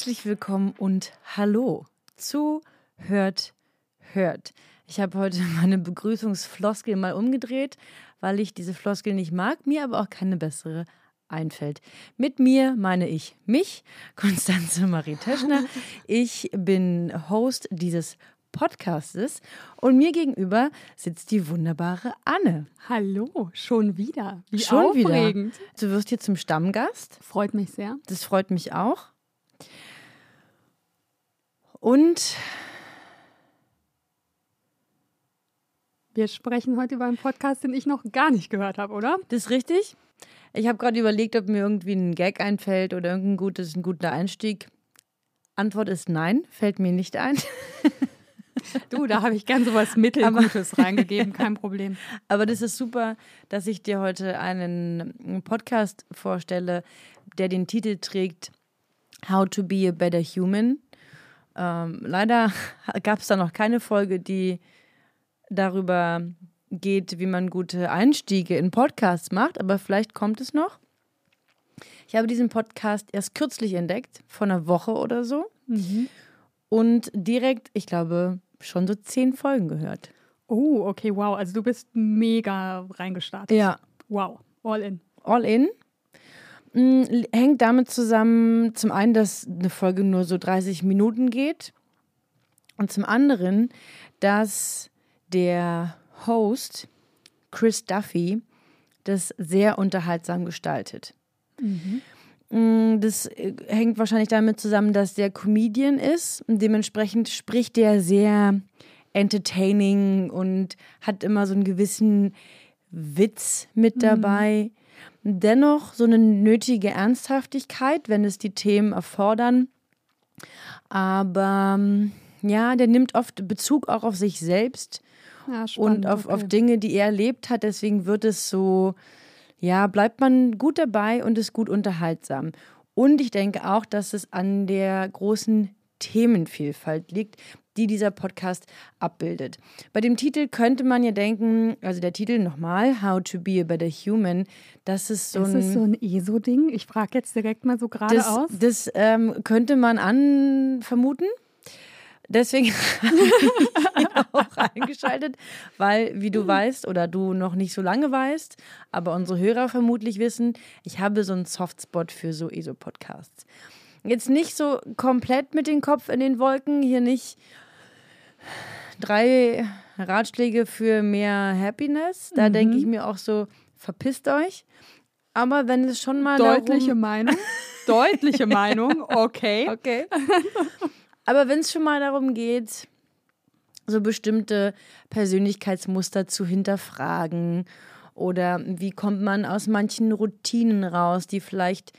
Herzlich willkommen und hallo zu Hört, Hört. Ich habe heute meine Begrüßungsfloskel mal umgedreht, weil ich diese Floskel nicht mag, mir aber auch keine bessere einfällt. Mit mir meine ich mich, Konstanze Marie Teschner. Ich bin Host dieses Podcastes und mir gegenüber sitzt die wunderbare Anne. Hallo, schon wieder. Wie Schon aufregend. wieder. Du wirst hier zum Stammgast. Freut mich sehr. Das freut mich auch. Und Wir sprechen heute über einen Podcast, den ich noch gar nicht gehört habe, oder? das ist richtig. Ich habe gerade überlegt, ob mir irgendwie ein Gag einfällt oder irgendein gutes, ein guter Einstieg. Antwort ist nein, fällt mir nicht ein. Du, da habe ich gern sowas Mittelgutes reingegeben, kein Problem. Aber das ist super, dass ich dir heute einen Podcast vorstelle, der den Titel trägt How to be a better human. Ähm, leider gab es da noch keine Folge, die darüber geht, wie man gute Einstiege in Podcasts macht, aber vielleicht kommt es noch. Ich habe diesen Podcast erst kürzlich entdeckt, vor einer Woche oder so. Und direkt, ich glaube, schon so zehn Folgen gehört. Oh, okay, wow. Also du bist mega reingestartet. Ja, Wow, all in. All in. Mm, Hängt damit zusammen, zum einen, dass eine Folge nur so 30 Minuten geht und zum anderen, dass der Host Chris Duffy das sehr unterhaltsam gestaltet. Mm, Das äh, hängt wahrscheinlich damit zusammen, dass der Comedian ist und dementsprechend spricht der sehr entertaining und hat immer so einen gewissen Witz mit dabei. Dennoch so eine nötige Ernsthaftigkeit, wenn es die Themen erfordern. Aber ähm, ja, der nimmt oft Bezug auch auf sich selbst Ja, spannend. und auf, auf okay. Dinge, die er erlebt hat. Deswegen wird es so, ja, bleibt man gut dabei und ist gut unterhaltsam. Und ich denke auch, dass es an der großen Themenvielfalt liegt, die dieser Podcast abbildet. Bei dem Titel könnte man ja denken, also der Titel nochmal, How to be a better human, das ist so Ist ein. es so ein ESO-Ding? Ich frage jetzt direkt mal so das geradeaus. das ähm, könnte man an vermuten. Deswegen habe ich ihn auch eingeschaltet, weil, wie du weißt oder du noch nicht so lange weißt, aber unsere Hörer vermutlich wissen, ich habe so einen Softspot für so ESO-Podcasts. Jetzt nicht so komplett mit dem Kopf in den Wolken, hier nicht drei Ratschläge für mehr Happiness. Da denke ich mir auch so, verpisst euch. Aber wenn es schon mal Deutliche darum, Meinung. Deutliche Meinung, okay. Okay. Aber wenn es schon mal darum geht, so bestimmte Persönlichkeitsmuster zu hinterfragen oder wie kommt man aus manchen Routinen raus, die vielleicht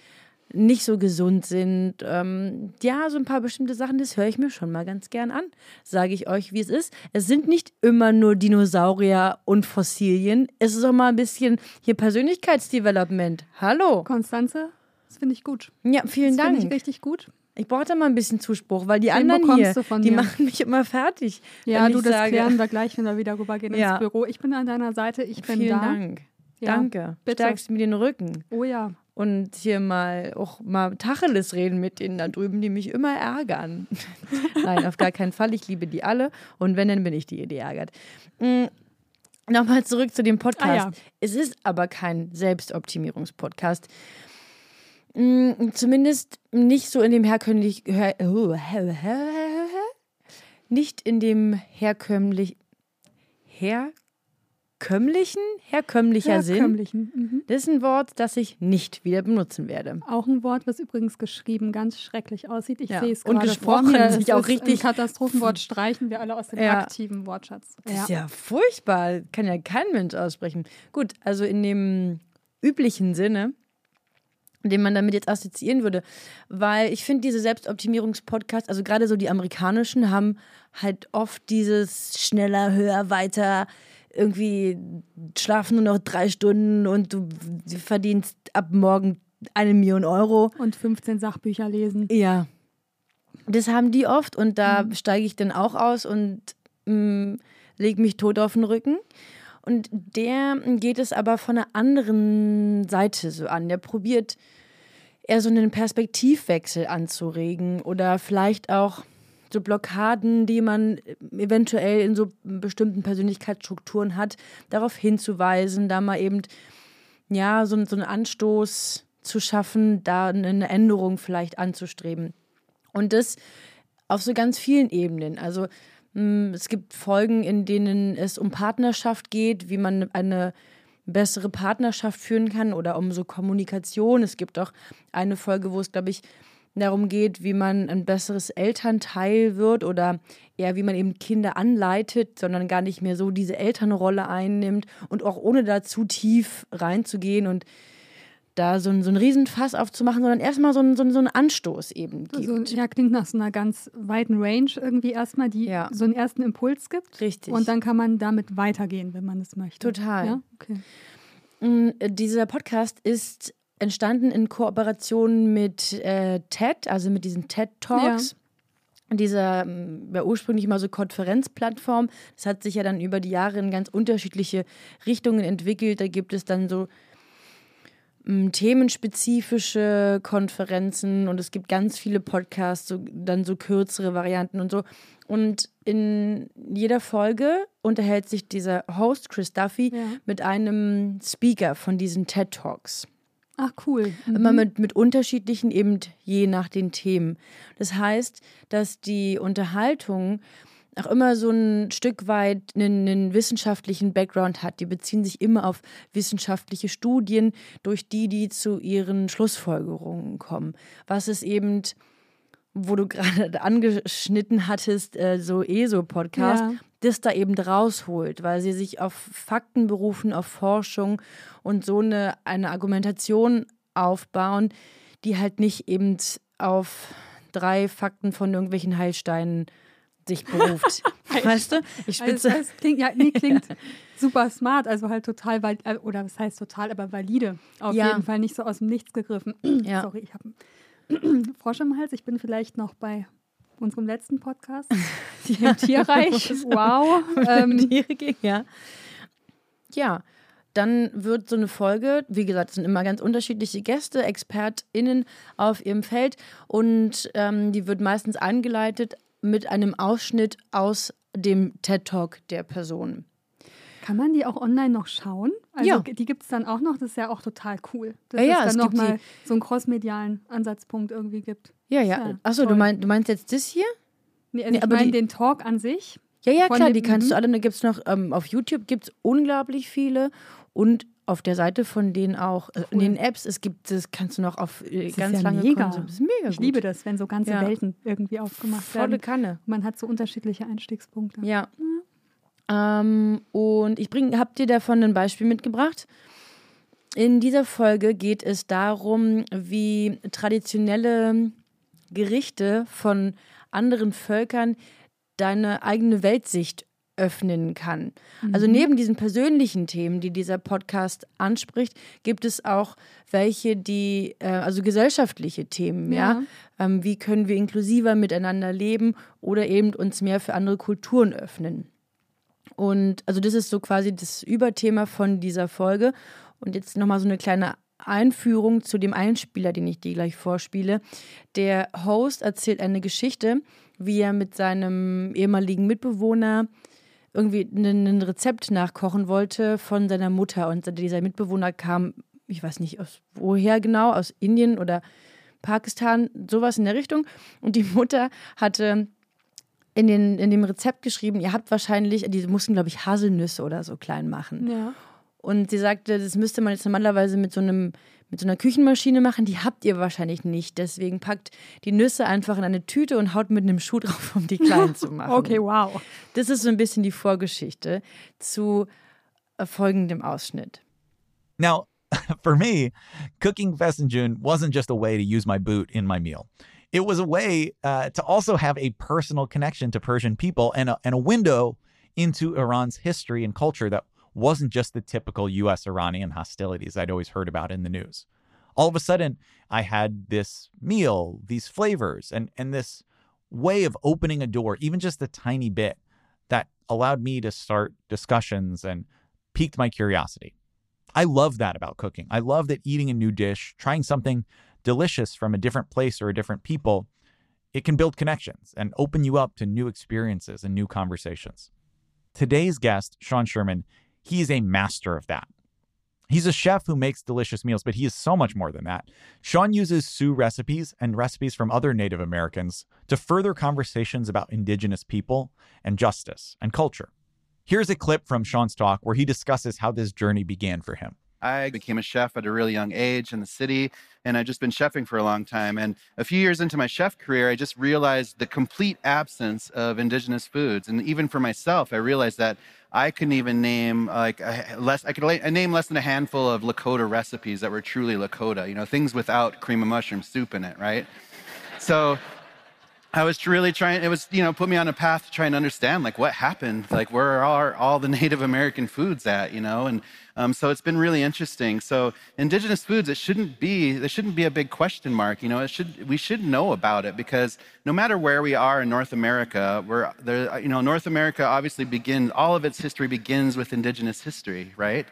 nicht so gesund sind. Ähm, ja, so ein paar bestimmte Sachen, das höre ich mir schon mal ganz gern an. Sage ich euch, wie es ist. Es sind nicht immer nur Dinosaurier und Fossilien. Es ist auch mal ein bisschen hier Persönlichkeitsdevelopment. Hallo. Konstanze, das finde ich gut. Ja, vielen Das Dank. finde ich richtig gut. Ich brauche da mal ein bisschen Zuspruch, weil die Den anderen hier, von die mir. machen mich immer fertig. Ja, du, das sage, klären wir gleich, wenn wir wieder rübergehen Ja. ins Büro. Ich bin an deiner Seite, ich bin Vielen da. Dank. Ja, Danke. bitte. Stärkst mir den Rücken. Oh ja. Und hier mal auch mal Tacheles reden mit denen da drüben, die mich immer ärgern. Nein, auf gar keinen Fall. Ich liebe die alle. Und wenn, dann bin ich die, die ärgert. Mm, Nochmal zurück zu dem Podcast. Ah, ja. Es ist aber kein Selbstoptimierungspodcast. Mm, Zumindest nicht so in dem herkömmlich, her, nicht in dem herkömmlich, herkömmlichen, herkömmlicher Sinn. Herkömmlichen. Mhm. Das ist ein Wort, das ich nicht wieder benutzen werde. Auch ein Wort, was übrigens geschrieben ganz schrecklich aussieht. Ich Ja. sehe es Und gerade gesprochen vor sich auch ist richtig- Ein Katastrophenwort streichen wir alle aus dem Ja. aktiven Wortschatz. Das ist ja furchtbar. Kann ja kein Mensch aussprechen. Gut, also in dem üblichen Sinne den man damit jetzt assoziieren würde. Weil ich finde, diese Selbstoptimierungspodcasts, also gerade so die amerikanischen, haben halt oft dieses schneller, höher, weiter, irgendwie schlafen nur noch drei Stunden und du verdienst ab morgen eine Million Euro. Und 15 Sachbücher lesen. Ja. Das haben die oft und da mhm. steige ich dann auch aus und mm, lege mich tot auf den Rücken. Und der geht es aber von einer anderen Seite so an. Der probiert eher so einen Perspektivwechsel anzuregen oder vielleicht auch so Blockaden, die man eventuell in so bestimmten Persönlichkeitsstrukturen hat, darauf hinzuweisen, da mal eben ja so, so einen Anstoß zu schaffen, da eine Änderung vielleicht anzustreben. Und das auf so ganz vielen Ebenen. Also hm, es gibt Folgen, in denen es um Partnerschaft geht, wie man eine bessere Partnerschaft führen kann oder um so Kommunikation. Es gibt auch eine Folge, wo es, glaube ich, darum geht, wie man ein besseres Elternteil wird oder eher wie man eben Kinder anleitet, sondern gar nicht mehr so diese Elternrolle einnimmt und auch ohne da zu tief reinzugehen und da so ein, so ein Riesenfass aufzumachen, sondern erstmal so, ein, so, ein, so einen Anstoß eben gibt. Also, ja, klingt nach so einer ganz weiten Range irgendwie erstmal, die ja. so einen ersten Impuls gibt. Richtig. Und dann kann man damit weitergehen, wenn man es möchte. Total. Ja? Okay. Mm, dieser Podcast ist entstanden in Kooperation mit äh, TED, also mit diesen TED Talks. Ja dieser mm, ja, ursprünglich mal so Konferenzplattform. Das hat sich ja dann über die Jahre in ganz unterschiedliche Richtungen entwickelt. Da gibt es dann so themenspezifische Konferenzen und es gibt ganz viele Podcasts, so, dann so kürzere Varianten und so. Und in jeder Folge unterhält sich dieser Host, Chris Duffy, ja. mit einem Speaker von diesen TED Talks. Ach cool. Mhm. Immer mit, mit unterschiedlichen, eben je nach den Themen. Das heißt, dass die Unterhaltung auch immer so ein Stück weit einen, einen, wissenschaftlichen Background hat. Die beziehen sich immer auf wissenschaftliche Studien, durch die die zu ihren Schlussfolgerungen kommen. Was es eben, wo du gerade angeschnitten hattest, äh, so ESO-Podcast, ja. das da eben rausholt, weil sie sich auf Fakten berufen, auf Forschung und so eine, eine Argumentation aufbauen, die halt nicht eben auf drei Fakten von irgendwelchen Heilsteinen sich beruft. weißt du? Ich spitze. Also das klingt, ja, nee, klingt super smart, also halt total, äh, oder was heißt total, aber valide. Auf ja. jeden Fall nicht so aus dem Nichts gegriffen. Ja. Sorry, ich habe Frosch im Hals. Ich bin vielleicht noch bei unserem letzten Podcast, im Tierreich. wow. Ähm, Tiere ging, ja. Ja, dann wird so eine Folge, wie gesagt, es sind immer ganz unterschiedliche Gäste, ExpertInnen auf ihrem Feld und ähm, die wird meistens eingeleitet mit einem Ausschnitt aus dem TED Talk der Person. Kann man die auch online noch schauen? Also ja. die gibt es dann auch noch, das ist ja auch total cool. Dass ja, ja, es dann nochmal so einen crossmedialen Ansatzpunkt irgendwie gibt. Ja, ja. ja Achso, du, mein, du meinst jetzt das hier? Nee, also nee, ich meine den Talk an sich. Ja, ja, klar, die kannst du alle, da gibt es noch, ähm, auf YouTube gibt es unglaublich viele und auf der Seite von denen auch, äh, in den Apps, es gibt, das kannst du noch auf äh, das ganz ja lange mega. Das ist mega Ich liebe das, wenn so ganze ja. Welten irgendwie aufgemacht werden. Volle Kanne. Man hat so unterschiedliche Einstiegspunkte. Ja. ja. Ähm, und ich bring, hab dir davon ein Beispiel mitgebracht. In dieser Folge geht es darum, wie traditionelle Gerichte von anderen Völkern deine eigene Weltsicht öffnen kann. Also mhm. Also neben diesen persönlichen Themen, die dieser Podcast anspricht, gibt es auch welche, die, äh, also gesellschaftliche Themen, ja. ja? Ähm, wie können wir inklusiver miteinander leben oder eben uns mehr für andere Kulturen öffnen. Und also das ist so quasi das Überthema von dieser Folge. Und jetzt nochmal so eine kleine Einführung zu dem Einspieler, den ich dir gleich vorspiele. Der Host erzählt eine Geschichte, wie er mit seinem ehemaligen Mitbewohner irgendwie ein Rezept nachkochen wollte von seiner Mutter. Und dieser Mitbewohner kam, ich weiß nicht aus woher genau, aus Indien oder Pakistan, sowas in der Richtung. Und die Mutter hatte in, den, in dem Rezept geschrieben, ihr habt wahrscheinlich, die mussten, glaube ich, Haselnüsse oder so klein machen. Ja. Und sie sagte, das müsste man jetzt normalerweise mit so einem mit so einer Küchenmaschine machen, die habt ihr wahrscheinlich nicht. Deswegen packt die Nüsse einfach in eine Tüte und haut mit einem Schuh drauf, um die klein zu machen. okay, wow. Das ist so ein bisschen die Vorgeschichte zu folgendem Ausschnitt. Now, For me, cooking Fessenjun wasn't just a way to use my boot in my meal. It was a way uh, to also have a personal connection to Persian people and a, and a window into Iran's history and culture that wasn't just the typical US Iranian hostilities I'd always heard about in the news. All of a sudden, I had this meal, these flavors, and, and this way of opening a door, even just a tiny bit, that allowed me to start discussions and piqued my curiosity. I love that about cooking. I love that eating a new dish, trying something delicious from a different place or a different people, it can build connections and open you up to new experiences and new conversations. Today's guest, Sean Sherman, he is a master of that. He's a chef who makes delicious meals, but he is so much more than that. Sean uses Sioux recipes and recipes from other Native Americans to further conversations about Indigenous people and justice and culture. Here's a clip from Sean's talk where he discusses how this journey began for him. I became a chef at a really young age in the city, and I've just been chefing for a long time. And a few years into my chef career, I just realized the complete absence of indigenous foods. And even for myself, I realized that I couldn't even name like less. I could name less than a handful of Lakota recipes that were truly Lakota. You know, things without cream of mushroom soup in it, right? So I was really trying, it was, you know, put me on a path to try and understand like what happened, like where are all the Native American foods at, you know? And um, so it's been really interesting. So indigenous foods, it shouldn't be, there shouldn't be a big question mark, you know, it should, we should know about it because no matter where we are in North America, we're there, you know, North America obviously begins, all of its history begins with indigenous history, right?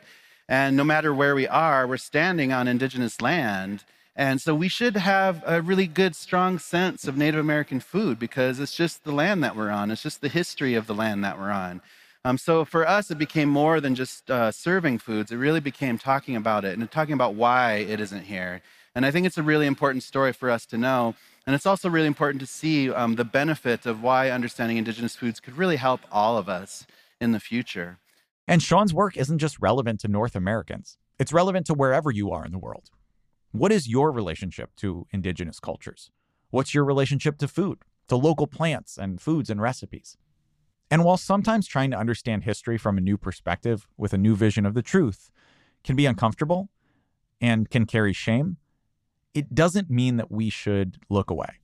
And no matter where we are, we're standing on indigenous land. And so we should have a really good, strong sense of Native American food because it's just the land that we're on. It's just the history of the land that we're on. Um, so for us, it became more than just uh, serving foods. It really became talking about it and talking about why it isn't here. And I think it's a really important story for us to know. And it's also really important to see um, the benefit of why understanding indigenous foods could really help all of us in the future. And Sean's work isn't just relevant to North Americans, it's relevant to wherever you are in the world. What is your relationship to indigenous cultures? What's your relationship to food, to local plants and foods and recipes? And while sometimes trying to understand history from a new perspective with a new vision of the truth can be uncomfortable and can carry shame, it doesn't mean that we should look away.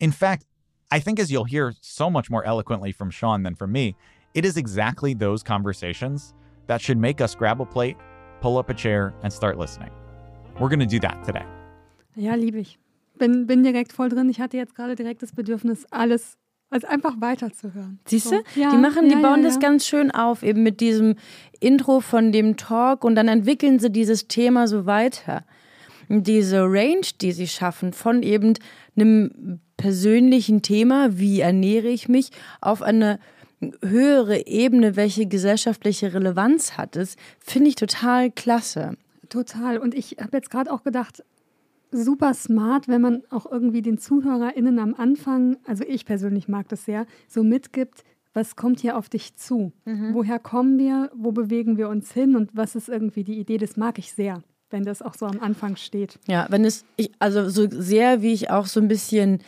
In fact, I think as you'll hear so much more eloquently from Sean than from me, it is exactly those conversations that should make us grab a plate, pull up a chair, and start listening. We're going to do that today. Ja, liebe ich. Bin, bin direkt voll drin. Ich hatte jetzt gerade direkt das Bedürfnis, alles also einfach weiterzuhören. Siehst du? So. Ja, die machen, die ja, bauen ja, das ganz schön auf, eben mit diesem Intro von dem Talk und dann entwickeln sie dieses Thema so weiter. Diese Range, die sie schaffen, von eben einem persönlichen Thema, wie ernähre ich mich, auf eine höhere Ebene, welche gesellschaftliche Relevanz hat es, finde ich total klasse. Total. Und ich habe jetzt gerade auch gedacht, super smart, wenn man auch irgendwie den ZuhörerInnen am Anfang, also ich persönlich mag das sehr, so mitgibt, was kommt hier auf dich zu? Mhm. Woher kommen wir? Wo bewegen wir uns hin? Und was ist irgendwie die Idee? Das mag ich sehr, wenn das auch so am Anfang steht. Ja, wenn es, ich, also so sehr wie ich auch so ein bisschen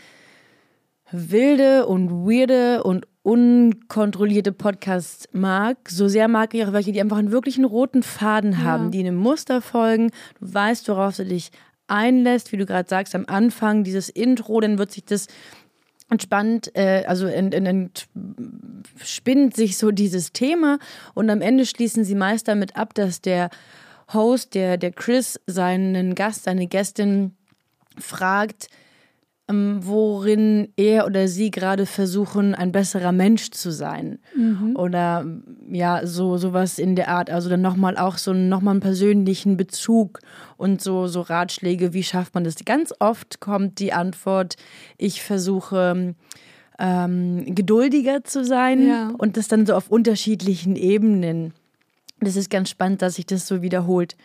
wilde und weirde und unkontrollierte Podcasts mag, so sehr mag ich auch welche, die einfach einen wirklichen roten Faden ja. haben, die einem Muster folgen. Du weißt, worauf du dich einlässt, wie du gerade sagst, am Anfang dieses Intro, dann wird sich das entspannt, äh, also entspinnt sich so dieses Thema und am Ende schließen sie meist damit ab, dass der Host, der, der Chris, seinen Gast, seine Gästin fragt, worin er oder sie gerade versuchen, ein besserer Mensch zu sein. Mhm. Oder ja, so sowas in der Art. Also dann nochmal auch so nochmal einen persönlichen Bezug und so, so Ratschläge, wie schafft man das? Ganz oft kommt die Antwort, ich versuche ähm, geduldiger zu sein ja. und das dann so auf unterschiedlichen Ebenen. Das ist ganz spannend, dass sich das so wiederholt.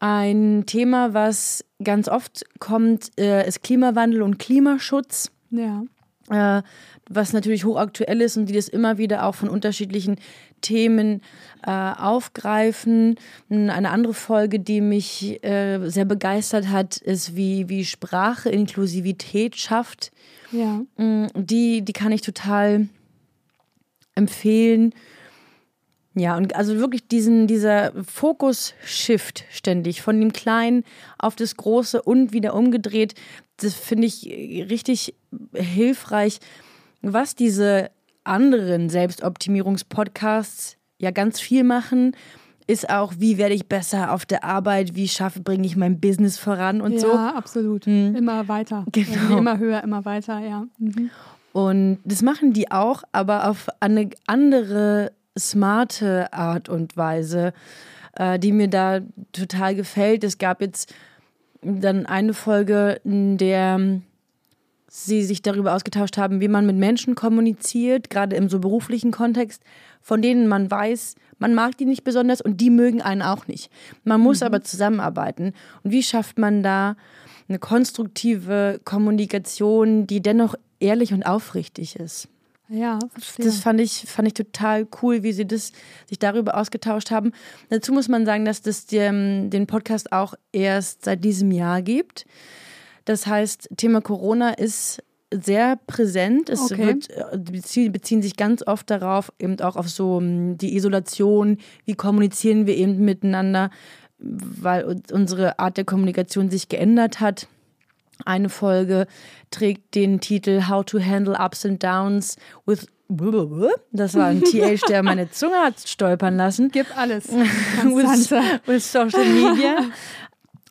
Ein Thema, was ganz oft kommt, äh, ist Klimawandel und Klimaschutz. Ja. Äh, was natürlich hochaktuell ist und die das immer wieder auch von unterschiedlichen Themen äh, aufgreifen. Eine andere Folge, die mich äh, sehr begeistert hat, ist, wie, wie Sprache Inklusivität schafft. Ja. Mm, die, die kann ich total empfehlen Ja, und also wirklich diesen, dieser Fokus-Shift ständig von dem Kleinen auf das Große und wieder umgedreht, das finde ich richtig hilfreich, was diese anderen Selbstoptimierungspodcasts ja ganz viel machen, ist auch, wie werde ich besser auf der Arbeit, wie schaffe, bringe ich mein Business voran und ja, so. Ja, absolut. Hm. Immer weiter. Genau. Immer höher, immer weiter, ja. Mhm. Und das machen die auch, aber auf eine andere smarte Art und Weise, äh, die mir da total gefällt. Es gab jetzt dann eine Folge, in der sie sich darüber ausgetauscht haben, wie man mit Menschen kommuniziert, gerade im so beruflichen Kontext, von denen man weiß, man mag die nicht besonders und die mögen einen auch nicht. Man muss mhm. aber zusammenarbeiten. Und wie schafft man da eine konstruktive Kommunikation, die dennoch ehrlich und aufrichtig ist? Ja, verstehe. Das fand ich, fand ich total cool, wie sie das, sich darüber ausgetauscht haben. Dazu muss man sagen, dass das dem, den Podcast auch erst seit diesem Jahr gibt. Das heißt, Thema Corona ist sehr präsent. Es okay. wird, äh, beziehen, beziehen sich ganz oft darauf, eben auch auf so hm, die Isolation, wie kommunizieren wir eben miteinander, weil unsere Art der Kommunikation sich geändert hat. Eine Folge trägt den Titel How to Handle Ups and Downs with das war ein TH, der meine Zunge hat stolpern lassen. Gib alles. with, with Social Media.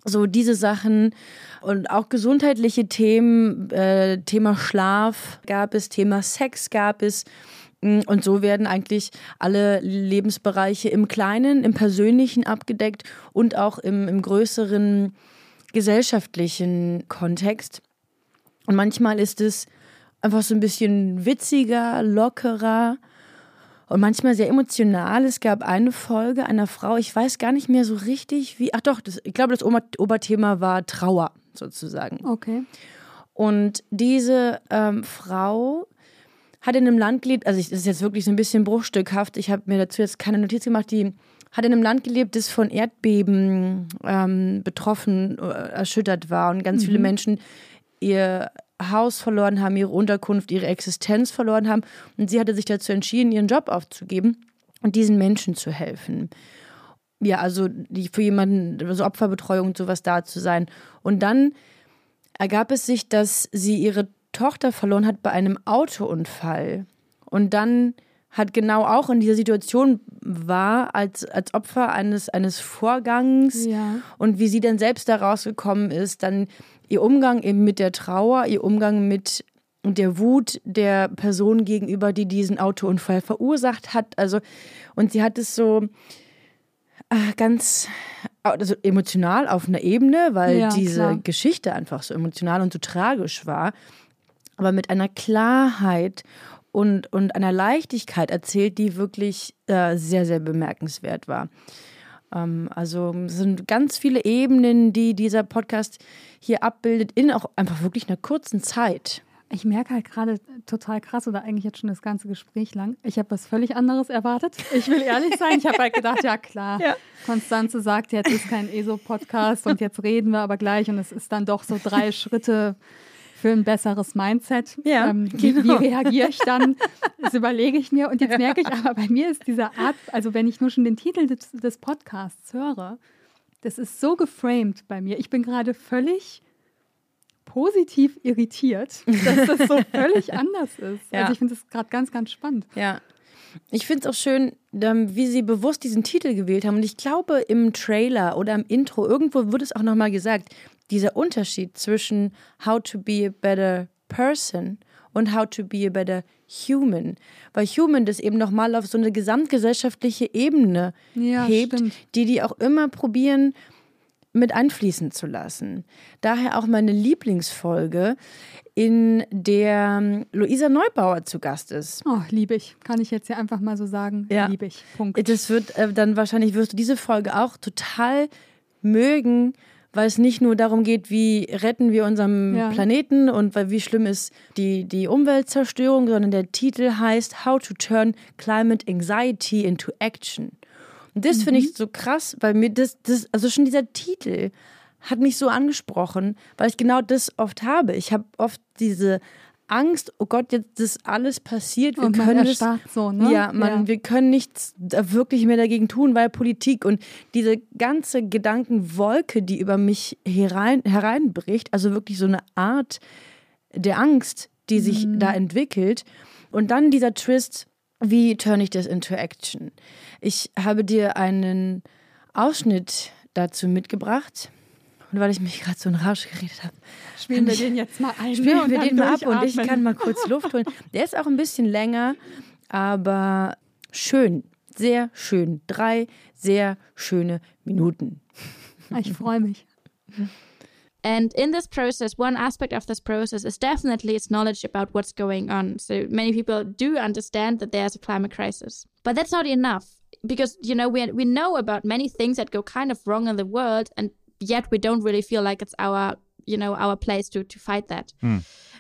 So diese Sachen und auch gesundheitliche Themen, äh, Thema Schlaf gab es, Thema Sex gab es. Mm, und so werden eigentlich alle Lebensbereiche im Kleinen, im Persönlichen abgedeckt und auch im, im größeren gesellschaftlichen Kontext. Und manchmal ist es einfach so ein bisschen witziger, lockerer und manchmal sehr emotional. Es gab eine Folge einer Frau, ich weiß gar nicht mehr so richtig, wie, ach doch, das, ich glaube, das Oberthema war Trauer sozusagen. Okay. Und diese ähm, Frau hat in einem Land gelebt, also ich, das ist jetzt wirklich so ein bisschen bruchstückhaft, ich habe mir dazu jetzt keine Notiz gemacht, die hat in einem Land gelebt, das von Erdbeben ähm, betroffen, äh, erschüttert war und ganz mhm. viele Menschen ihr Haus verloren haben, ihre Unterkunft, ihre Existenz verloren haben. Und sie hatte sich dazu entschieden, ihren Job aufzugeben und diesen Menschen zu helfen. Ja, also die, für jemanden, also Opferbetreuung und sowas da zu sein. Und dann ergab es sich, dass sie ihre Tochter verloren hat bei einem Autounfall. Und dann hat genau auch in dieser Situation war als, als Opfer eines, eines Vorgangs ja. und wie sie dann selbst da rausgekommen ist, dann ihr Umgang eben mit der Trauer, ihr Umgang mit der Wut der Person gegenüber, die diesen Autounfall verursacht hat. Also, und sie hat es so äh, ganz also emotional auf einer Ebene, weil ja, diese klar. Geschichte einfach so emotional und so tragisch war, aber mit einer Klarheit und, und einer Leichtigkeit erzählt, die wirklich äh, sehr, sehr bemerkenswert war. Ähm, also es sind ganz viele Ebenen, die dieser Podcast hier abbildet, in auch einfach wirklich einer kurzen Zeit. Ich merke halt gerade total krass oder eigentlich jetzt schon das ganze Gespräch lang. Ich habe was völlig anderes erwartet. Ich will ehrlich sein. Ich habe halt gedacht, ja klar, ja. Konstanze sagt, jetzt ist kein ESO-Podcast und jetzt reden wir aber gleich und es ist dann doch so drei Schritte für ein besseres Mindset. Ja, ähm, genau. wie, wie, reagiere ich dann? Das überlege ich mir. Und jetzt merke ich aber, bei mir ist diese Art, also wenn ich nur schon den Titel des, des Podcasts höre, das ist so geframed bei mir. Ich bin gerade völlig positiv irritiert, dass das so völlig anders ist. Ja. Also ich finde das gerade ganz, ganz spannend. Ja. Ich finde es auch schön, ähm, wie sie bewusst diesen Titel gewählt haben. Und ich glaube, im Trailer oder im Intro, irgendwo wird es auch nochmal gesagt, dieser Unterschied zwischen how to be a better person und how to be a better human. Weil human das eben nochmal auf so eine gesamtgesellschaftliche Ebene ja, hebt, stimmt. die die auch immer probieren mit einfließen zu lassen. Daher auch meine Lieblingsfolge, in der ähm, Luisa Neubauer zu Gast ist. Oh, liebe ich. Kann ich jetzt ja einfach mal so sagen. Ja. Liebe ich. Punkt. Das wird äh, dann wahrscheinlich wirst du diese Folge auch total mögen, weil es nicht nur darum geht, wie retten wir unseren ja. Planeten und wie schlimm ist die, die Umweltzerstörung, sondern der Titel heißt How to Turn Climate Anxiety into Action. Und das mhm. finde ich so krass, weil mir das, das, also schon dieser Titel hat mich so angesprochen, weil ich genau das oft habe. Ich habe oft diese Angst, oh Gott, jetzt ist alles passiert. Wir und man können es, so, ne? ja, man, ja. wir können nichts wirklich mehr dagegen tun, weil Politik und diese ganze Gedankenwolke, die über mich herein, hereinbricht, also wirklich so eine Art der Angst, die sich Mhm. da entwickelt. Und dann dieser Twist, wie turne ich das into action? Ich habe dir einen Ausschnitt dazu mitgebracht. Und weil ich mich gerade so in Rausch geredet habe, Spielen wir ich- den jetzt mal ein. ne? spielen und wir den mal ab und ich kann mal kurz Luft holen. Der ist auch ein bisschen länger, aber schön, sehr schön. Drei sehr schöne Minuten. Ich freue mich. And in this process, one aspect of this process is definitely its knowledge about what's going on. So many people do understand that there's a climate crisis. But that's not enough because, you know, we, we know about many things that go kind of wrong in the world, and yet we don't really feel like it's our, you know, our place to, to fight that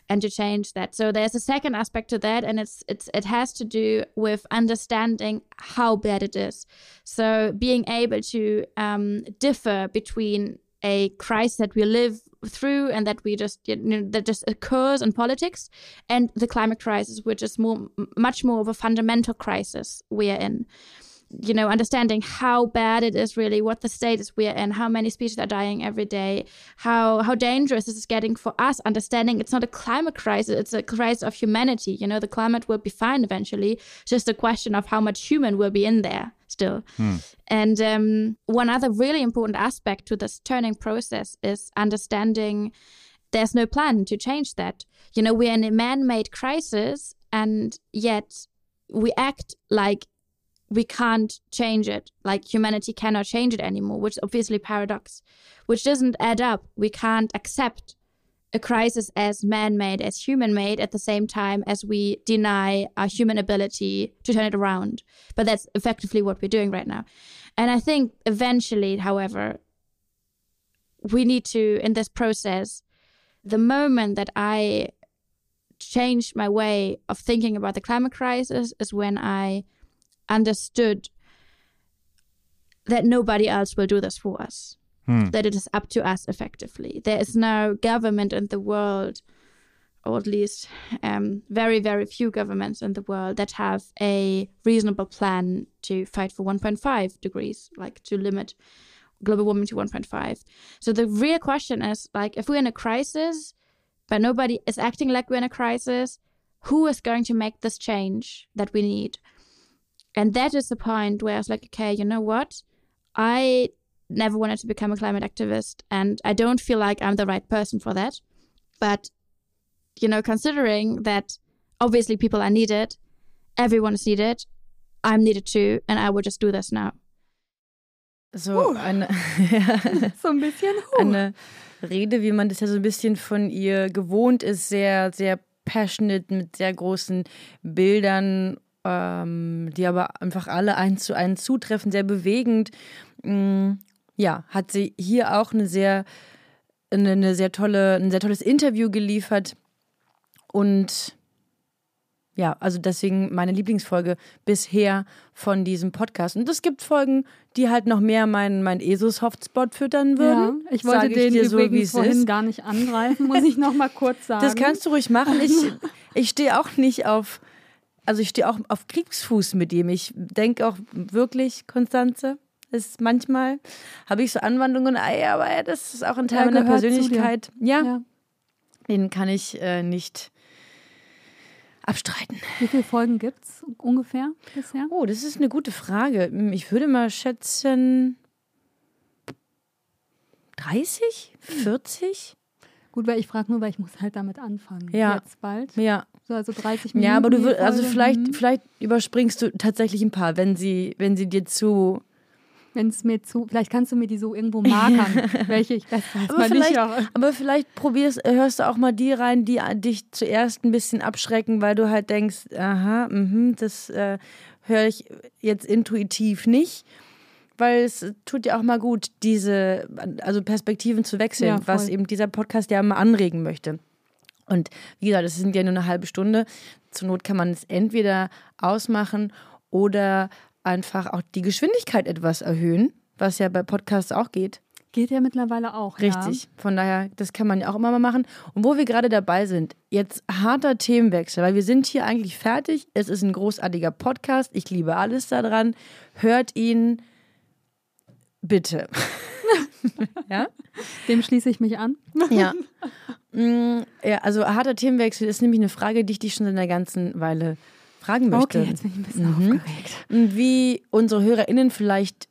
and to change that. So there's a second aspect to that, and it's it's it has to do with understanding how bad it is. So being able to um, differ between a crisis that we live through and that we just you know, that just occurs in politics, and the climate crisis, which is more much more of a fundamental crisis we are in you know, understanding how bad it is really, what the status we're in, how many species are dying every day, how how dangerous this is getting for us, understanding it's not a climate crisis, it's a crisis of humanity. You know, the climate will be fine eventually. It's just a question of how much human will be in there still. And um, one other really important aspect to this turning process is understanding there's no plan to change that. You know, we're in a man made crisis, and yet we act like we can't change it. Like humanity cannot change it anymore which is obviously paradox which doesn't add up. We can't accept a crisis as man-made as human-made at the same time as we deny our human ability to turn it around. But that's effectively what we're doing right now. And i think eventually however we need to in this process the moment that i changed my way of thinking about the climate crisis is when i understood that nobody else will do this for us, that it is up to us effectively. There is no government in the world, or at least um, very, very few governments in the world that have a reasonable plan to fight for 1.5 degrees, like to limit global warming to 1.5. So the real question is like, if we're in a crisis, but nobody is acting like we're in a crisis, who is going to make this change that we need? And that is the point where I was like, okay, you know what? I never wanted to become a climate activist, and I don't feel like I'm the right person for that. But, you know, considering that obviously people are needed, everyone is needed, I'm needed too, and I will just do this now. So eine, So ein bisschen. Huh. eine Rede, wie man das ja so ein bisschen von ihr gewohnt ist, sehr, sehr passionate, mit sehr großen Bildern, ähm, die aber einfach alle eins zu eins zutreffen, sehr bewegend. Mm, ja, hat sie hier auch eine sehr, eine, eine sehr tolle, ein sehr tolles Interview geliefert. Und ja, also deswegen meine Lieblingsfolge bisher von diesem Podcast. Und es gibt Folgen, die halt noch mehr meinen mein ESOS-Hotspot füttern ja, würden. ich wollte ich den dir so, wie übrigens vorhin ist. gar nicht angreifen, muss ich noch mal kurz sagen. Das kannst du ruhig machen. Ich, ich stehe auch nicht auf, also ich stehe auch auf Kriegsfuß mit ihm. Ich denke auch wirklich, Konstanze, ist manchmal, habe ich so Anwandlungen, ey, aber das ist auch ein Teil Er meiner. Persönlichkeit. Ja, Ja. den kann ich äh, nicht abstreiten. Wie viele Folgen gibt es ungefähr bisher? Oh, das ist eine gute Frage. Ich würde mal schätzen 30, 40? Gut, weil ich frage nur, weil ich muss halt damit anfangen. Ja. Jetzt bald. Ja. So, also 30 Minuten. Ja, aber du würdest, also vielleicht, Mhm. vielleicht überspringst du tatsächlich ein paar, wenn sie, wenn sie dir zu. Wenn es mir zu, vielleicht kannst du mir die so irgendwo markern, welche ich das weiß Aber man nicht. vielleicht, Aber vielleicht probierst, hörst du auch mal die rein, die äh, dich zuerst ein bisschen abschrecken, weil du halt denkst, aha, mhm, das äh, höre ich jetzt intuitiv nicht. Weil es tut ja auch mal gut, diese, also Perspektiven zu wechseln, Ja, was eben dieser Podcast ja mal anregen möchte. Und wie gesagt, es sind ja nur eine halbe Stunde. Zur Not kann man es entweder ausmachen oder einfach auch die Geschwindigkeit etwas erhöhen, was ja bei Podcasts auch geht. Geht ja mittlerweile auch. Richtig. Ja. Von daher, das kann man ja auch immer mal machen. Und wo wir gerade dabei sind, jetzt harter Themenwechsel, weil wir sind hier eigentlich fertig. Es ist ein großartiger Podcast. Ich liebe alles daran. Hört ihn bitte. ja? Dem schließe ich mich an. Ja. Mm, ja, also harter Themenwechsel ist nämlich eine Frage, die ich dich schon in der ganzen Weile fragen möchte. Okay, jetzt bin ich ein bisschen Mhm. aufgeregt. Wie unsere HörerInnen vielleicht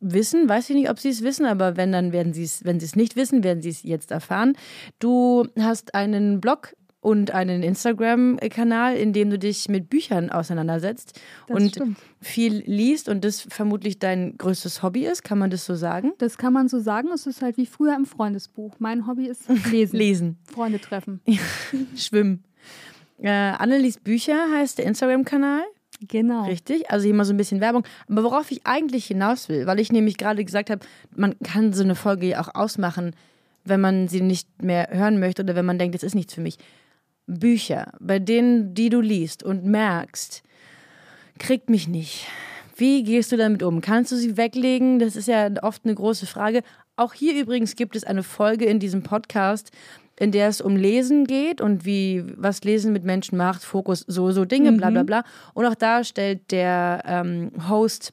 wissen, weiß ich nicht, ob sie es wissen, aber wenn, dann werden sie es, wenn sie es nicht wissen, werden sie es jetzt erfahren. Du hast einen Blog und einen Instagram-Kanal, in dem du dich mit Büchern auseinandersetzt Das und stimmt. viel liest und das vermutlich dein größtes Hobby ist, kann man das so sagen? Das kann man so sagen. Es ist halt wie früher im Freundesbuch. Mein Hobby ist Lesen. Lesen. Freunde treffen. Schwimmen. Äh, Anne liest Bücher heißt der Instagram-Kanal. Genau. Richtig, also hier mal so ein bisschen Werbung. Aber worauf ich eigentlich hinaus will, weil ich nämlich gerade gesagt habe, man kann so eine Folge ja auch ausmachen, wenn man sie nicht mehr hören möchte oder wenn man denkt, das ist nichts für mich. Bücher, bei denen, die du liest und merkst, kriegt mich nicht. Wie gehst du damit um? Kannst du sie weglegen? Das ist ja oft eine große Frage. Auch hier übrigens gibt es eine Folge in diesem Podcast, in der es um Lesen geht und wie was Lesen mit Menschen macht, Fokus, so, so Dinge, bla bla bla. Und auch da stellt der ähm, Host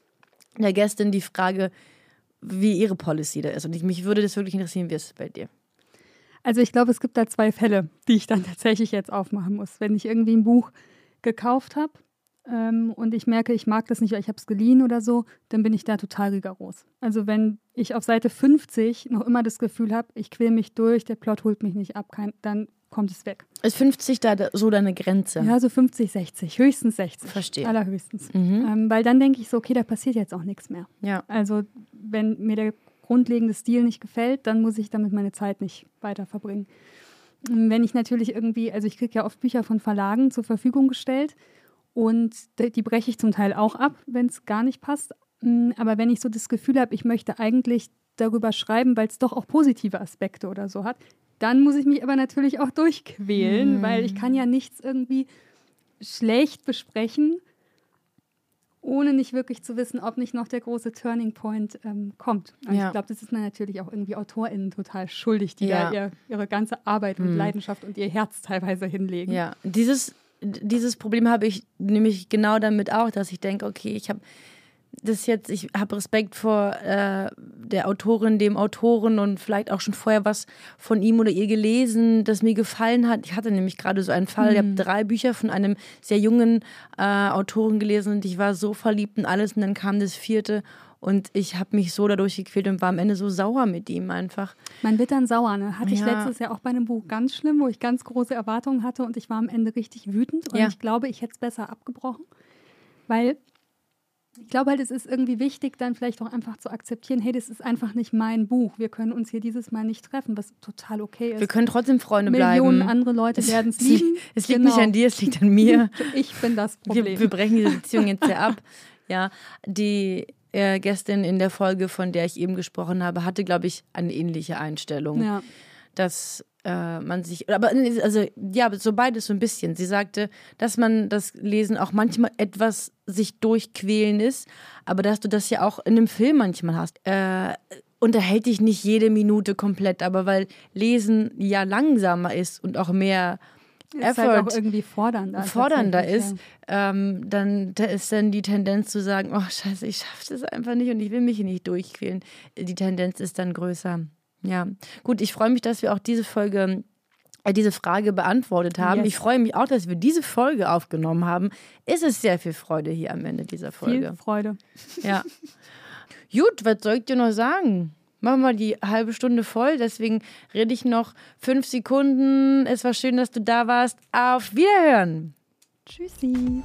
der Gästin die Frage, wie ihre Policy da ist. Und ich, mich würde das wirklich interessieren, wie ist es bei dir? Also ich glaube, es gibt da zwei Fälle, die ich dann tatsächlich jetzt aufmachen muss. Wenn ich irgendwie ein Buch gekauft habe ähm, und ich merke, ich mag das nicht, weil ich habe es geliehen oder so, dann bin ich da total rigoros. Also wenn ich auf Seite 50 noch immer das Gefühl habe, ich quäl mich durch, der Plot holt mich nicht ab, kein, dann kommt es weg. Ist 50 da da- so deine Grenze? Ja, so 50, 60, höchstens 60. Verstehe. Allerhöchstens. Mhm. Ähm, weil dann denke ich so, okay, da passiert jetzt auch nichts mehr. Ja. Also wenn mir der grundlegende Stil nicht gefällt, dann muss ich damit meine Zeit nicht weiter verbringen. Ähm, Wenn ich natürlich irgendwie, also ich kriege ja oft Bücher von Verlagen zur Verfügung gestellt und die breche ich zum Teil auch ab, wenn es gar nicht passt. Mm, Aber wenn ich so das Gefühl habe, ich möchte eigentlich darüber schreiben, weil es doch auch positive Aspekte oder so hat, dann muss ich mich aber natürlich auch durchquälen, weil ich kann ja nichts irgendwie schlecht besprechen, ohne nicht wirklich zu wissen, ob nicht noch der große Turning Point ähm, kommt. Also Ja. ich glaube, das ist man natürlich auch irgendwie AutorInnen total schuldig, die Ja. da ihr, ihre ganze Arbeit und Mhm. Leidenschaft und ihr Herz teilweise hinlegen. Ja, dieses, dieses Problem habe ich nämlich genau damit auch, dass ich denke, okay, ich habe das jetzt, ich habe Respekt vor äh, der Autorin, dem Autoren und vielleicht auch schon vorher was von ihm oder ihr gelesen, das mir gefallen hat. Ich hatte nämlich gerade so einen Fall, ich habe drei Bücher von einem sehr jungen äh, Autoren gelesen und ich war so verliebt in alles und dann kam das vierte und ich habe mich so dadurch gequält und war am Ende so sauer mit ihm einfach. Wird dann sauer. Ne? Hatte ich Ja. letztes Jahr auch bei einem Buch ganz schlimm, wo ich ganz große Erwartungen hatte und ich war am Ende richtig wütend. Und Ja. ich glaube, ich hätte es besser abgebrochen, weil ich glaube halt, es ist irgendwie wichtig, dann vielleicht auch einfach zu akzeptieren, hey, das ist einfach nicht mein Buch. Wir können uns hier dieses Mal nicht treffen, was total okay ist. Wir können trotzdem Freunde Millionen bleiben. andere Leute werden es lieben. Es liegt Genau. nicht an dir, es liegt an mir. Ich bin das Problem. Wir, wir brechen diese Beziehung jetzt ja ab. Ja, die äh, Gästin in der Folge, von der ich eben gesprochen habe, hatte, glaube ich, eine ähnliche Einstellung. ja. Dass äh, man sich, aber also ja, so beides so ein bisschen. Sie sagte, dass man das Lesen auch manchmal etwas sich durchquälen ist, aber dass du das ja auch in einem Film manchmal hast. Äh, unterhält dich nicht jede Minute komplett, aber weil Lesen ja langsamer ist und auch mehr Ist Effort halt auch irgendwie fordernder. fordernder ist, ähm, dann da ist dann die Tendenz zu sagen, oh scheiße, ich schaffe das einfach nicht und ich will mich hier nicht durchquälen. Die Tendenz ist dann größer. Ja, gut, ich freue mich, dass wir auch diese Folge, äh, diese Frage beantwortet haben. Yes. Ich freue mich auch, dass wir diese Folge aufgenommen haben. Es ist sehr viel Freude hier am Ende dieser. Folge. Viel Freude. Ja. Gut, was soll ich dir noch sagen? Machen wir die halbe Stunde voll, deswegen rede ich noch fünf Sekunden. Es war schön, dass du da warst. Auf Wiederhören! Tschüssi.